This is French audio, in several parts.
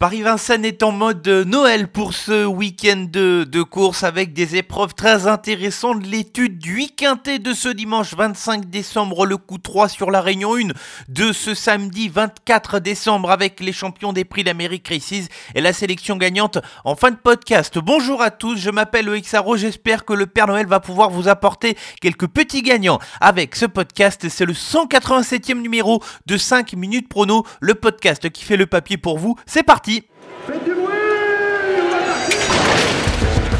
Paris-Vincennes est en mode Noël pour ce week-end de, course avec des épreuves très intéressantes. L'étude du week-end de ce dimanche 25 décembre, le coup 3 sur la Réunion 1 de ce samedi 24 décembre avec les champions des prix d'Amérique Races et la sélection gagnante en fin de podcast. Bonjour à tous, je m'appelle Oexaro, j'espère que le Père Noël va pouvoir vous apporter quelques petits gagnants avec ce podcast. C'est le 187e numéro de 5 minutes prono, le podcast qui fait le papier pour vous. C'est parti Faites du bruit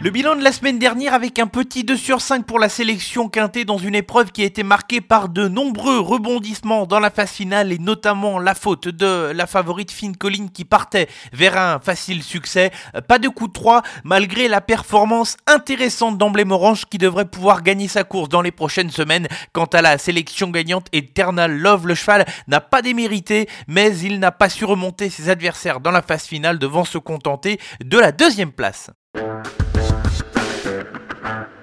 Le bilan de la semaine dernière avec un petit 2 sur 5 pour la sélection quintée dans une épreuve qui a été marquée par de nombreux rebondissements dans la phase finale et notamment la faute de la favorite Finn Collin qui partait vers un facile succès. Pas de coup de 3 malgré la performance intéressante d'Emblème Orange qui devrait pouvoir gagner sa course dans les prochaines semaines. Quant à la sélection gagnante, Eternal Love, le cheval, n'a pas démérité mais il n'a pas su remonter ses adversaires dans la phase finale devant se contenter de la deuxième place.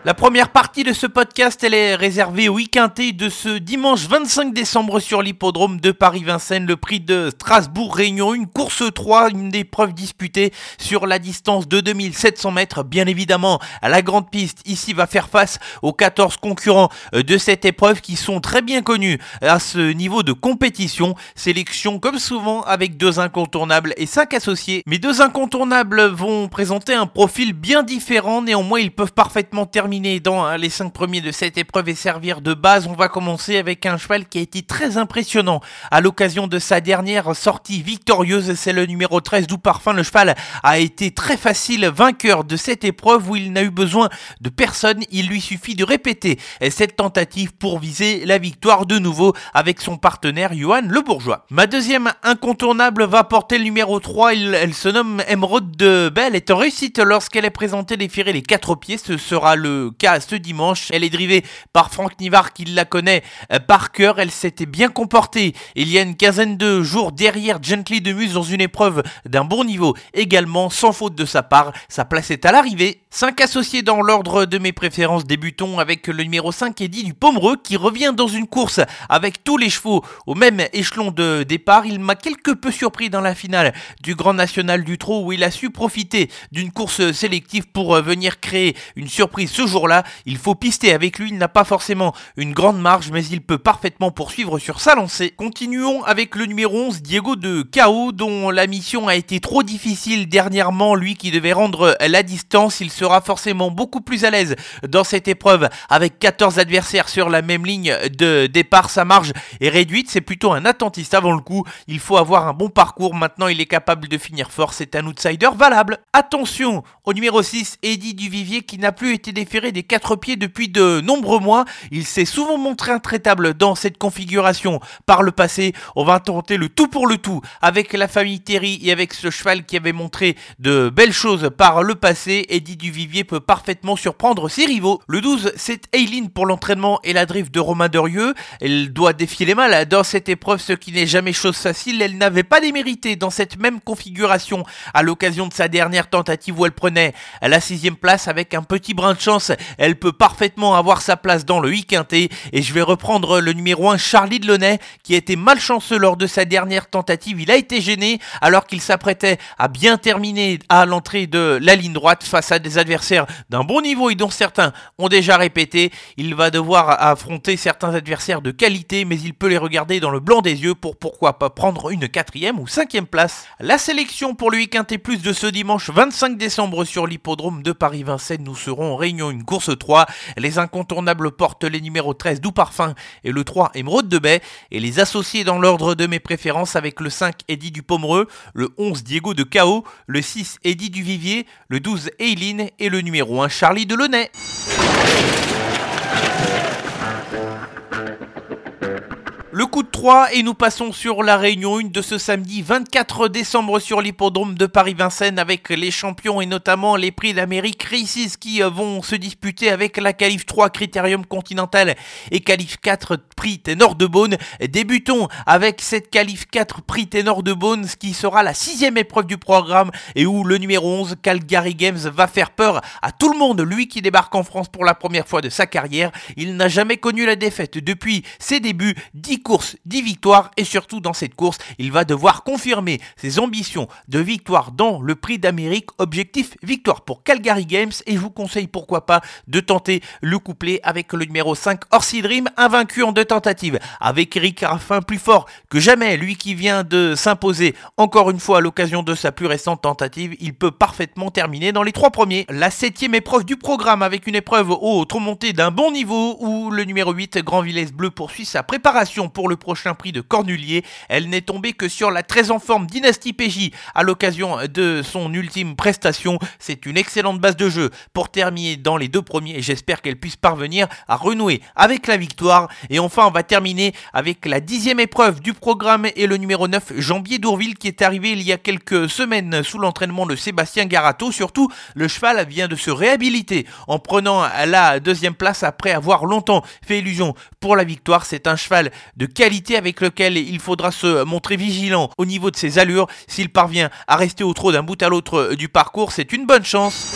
La première partie de ce podcast, elle est réservée au week-end de ce dimanche 25 décembre sur l'hippodrome de Paris-Vincennes, le prix de Strasbourg Réunion, une course 3, une des preuves disputées sur la distance de 2700 mètres. Bien évidemment, à la grande piste, ici va faire face aux 14 concurrents de cette épreuve qui sont très bien connus à ce niveau de compétition. Sélection comme souvent avec deux incontournables et cinq associés. Mais deux incontournables vont présenter un profil bien différent, néanmoins ils peuvent parfaitement terminer dans hein, les 5 premiers de cette épreuve et servir de base. On va commencer avec un cheval qui a été très impressionnant à l'occasion de sa dernière sortie victorieuse. C'est le numéro 13 d'Où Parfum. Le cheval a été très facile vainqueur de cette épreuve où il n'a eu besoin de personne. Il lui suffit de répéter cette tentative pour viser la victoire de nouveau avec son partenaire Johan Le Bourgeois. Ma deuxième incontournable va porter le numéro 3. elle se nomme Emeraude de Belle. est en réussite lorsqu'elle est présentée défier les quatre pieds. Ce sera le cas ce dimanche. Elle est drivée par Franck Nivard qui la connaît euh, par cœur. Elle s'était bien comportée il y a une quinzaine de jours derrière Gently de Muse dans une épreuve d'un bon niveau également, sans faute de sa part. Sa place est à l'arrivée. 5 associés dans l'ordre de mes préférences. Débutons avec le numéro 5 Eddie du Pomereux qui revient dans une course avec tous les chevaux au même échelon de départ. Il m'a quelque peu surpris dans la finale du Grand National du Trot où il a su profiter d'une course sélective pour venir créer une surprise ce jour là il faut pister avec lui, il n'a pas forcément une grande marge, mais il peut parfaitement poursuivre sur sa lancée. Continuons avec le numéro 11, Diego de Cao, dont la mission a été trop difficile dernièrement, lui qui devait rendre la distance, il sera forcément beaucoup plus à l'aise dans cette épreuve avec 14 adversaires sur la même ligne de départ, sa marge est réduite, c'est plutôt un attentiste avant le coup, il faut avoir un bon parcours, maintenant il est capable de finir fort, c'est un outsider valable. Attention au numéro 6, Eddie Duvivier qui n'a plus été déféré des quatre pieds depuis de nombreux mois. Il s'est souvent montré intraitable dans cette configuration par le passé. On va tenter le tout pour le tout avec la famille Terry et avec ce cheval qui avait montré de belles choses par le passé. Eddie Duvivier peut parfaitement surprendre ses rivaux. Le 12, c'est Aileen pour l'entraînement et la drift de Romain Derieux. Elle doit défier les mâles dans cette épreuve, ce qui n'est jamais chose facile. Elle n'avait pas démérité dans cette même configuration à l'occasion de sa dernière tentative où elle prenait la sixième place avec un petit brin de chance elle peut parfaitement avoir sa place dans le week-end et je vais reprendre le numéro 1 Charlie Delaunay qui a été malchanceux lors de sa dernière tentative. Il a été gêné alors qu'il s'apprêtait à bien terminer à l'entrée de la ligne droite face à des adversaires d'un bon niveau et dont certains ont déjà répété. Il va devoir affronter certains adversaires de qualité mais il peut les regarder dans le blanc des yeux pour pourquoi pas prendre une quatrième ou cinquième place. La sélection pour le week-end plus de ce dimanche 25 décembre sur l'hippodrome de Paris-Vincennes. Nous serons en réunion une course 3. Les incontournables portent les numéros 13 Doux Parfum et le 3 Émeraude de Baie. Et les associés dans l'ordre de mes préférences avec le 5 Eddie du Pomereux, le 11 Diego de Chaos, le 6 Eddie du Vivier, le 12 Eileen et le numéro 1 Charlie de 3 3 et nous passons sur la réunion 1 de ce samedi 24 décembre sur l'hippodrome de Paris-Vincennes avec les champions et notamment les prix d'Amérique Races qui euh, vont se disputer avec la Calif 3 Critérium Continental et Calif 4 prix Ténor de Beaune. Débutons avec cette Calif 4 prix Ténor de Beaune qui sera la sixième épreuve du programme et où le numéro 11 Calgary Games va faire peur à tout le monde, lui qui débarque en France pour la première fois de sa carrière. Il n'a jamais connu la défaite depuis ses débuts, 10 courses, 10 victoires et surtout dans cette course, il va devoir confirmer ses ambitions de victoire dans le prix d'Amérique. Objectif victoire pour Calgary Games et je vous conseille pourquoi pas de tenter le couplet avec le numéro 5 Orsi Dream, invaincu en deux tentatives, avec Eric Raffin plus fort que jamais, lui qui vient de s'imposer encore une fois à l'occasion de sa plus récente tentative, il peut parfaitement terminer dans les trois premiers. La septième épreuve du programme avec une épreuve haute remontée d'un bon niveau où le numéro 8 Grand Villesse Bleu poursuit sa préparation pour le prochain prix de Cornulier. Elle n'est tombée que sur la très en forme Dynasty PJ à l'occasion de son ultime prestation. C'est une excellente base de jeu pour terminer dans les deux premiers et j'espère qu'elle puisse parvenir à renouer avec la victoire. Et enfin, on va terminer avec la dixième épreuve du programme et le numéro 9 Jambier d'Ourville qui est arrivé il y a quelques semaines sous l'entraînement de Sébastien Garato. Surtout, le cheval vient de se réhabiliter en prenant la deuxième place après avoir longtemps fait illusion pour la victoire. C'est un cheval de qualité avec lequel il faudra se montrer vigilant au niveau de ses allures. S'il parvient à rester au trot d'un bout à l'autre du parcours, c'est une bonne chance.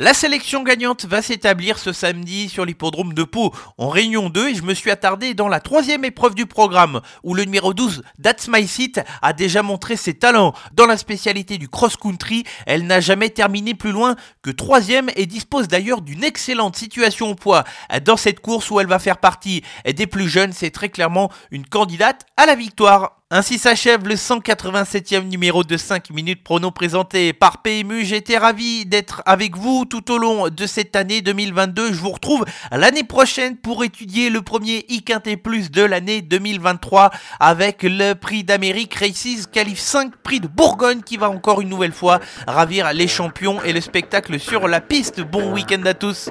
La sélection gagnante va s'établir ce samedi sur l'hippodrome de Pau en Réunion 2 et je me suis attardé dans la troisième épreuve du programme où le numéro 12, That's My Seat, a déjà montré ses talents dans la spécialité du cross-country. Elle n'a jamais terminé plus loin que troisième et dispose d'ailleurs d'une excellente situation au poids dans cette course où elle va faire partie des plus jeunes. C'est très clairement une candidate à la victoire. Ainsi s'achève le 187e numéro de 5 minutes prono présenté par PMU. J'étais ravi d'être avec vous tout au long de cette année 2022. Je vous retrouve l'année prochaine pour étudier le premier IQT Plus de l'année 2023 avec le prix d'Amérique Races Calif 5 prix de Bourgogne qui va encore une nouvelle fois ravir les champions et le spectacle sur la piste. Bon week-end à tous.